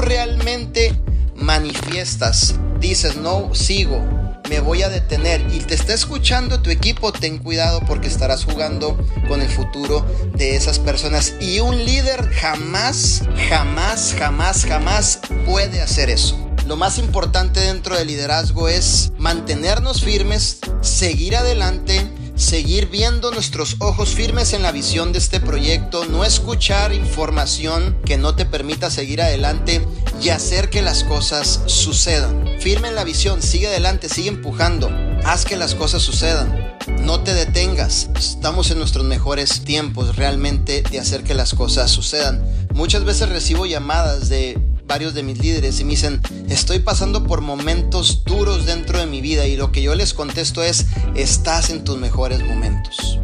realmente manifiestas, dices, no, sigo, me voy a detener y te está escuchando tu equipo, ten cuidado porque estarás jugando con el futuro de esas personas. Y un líder jamás, jamás, jamás, jamás puede hacer eso. Lo más importante dentro del liderazgo es mantenernos firmes, seguir adelante, seguir viendo nuestros ojos firmes en la visión de este proyecto, no escuchar información que no te permita seguir adelante y hacer que las cosas sucedan. Firme en la visión, sigue adelante, sigue empujando, haz que las cosas sucedan. No te detengas, estamos en nuestros mejores tiempos realmente de hacer que las cosas sucedan. Muchas veces recibo llamadas de varios de mis líderes me dicen, estoy pasando por momentos duros dentro de mi vida y lo que yo les contesto es, estás en tus mejores momentos.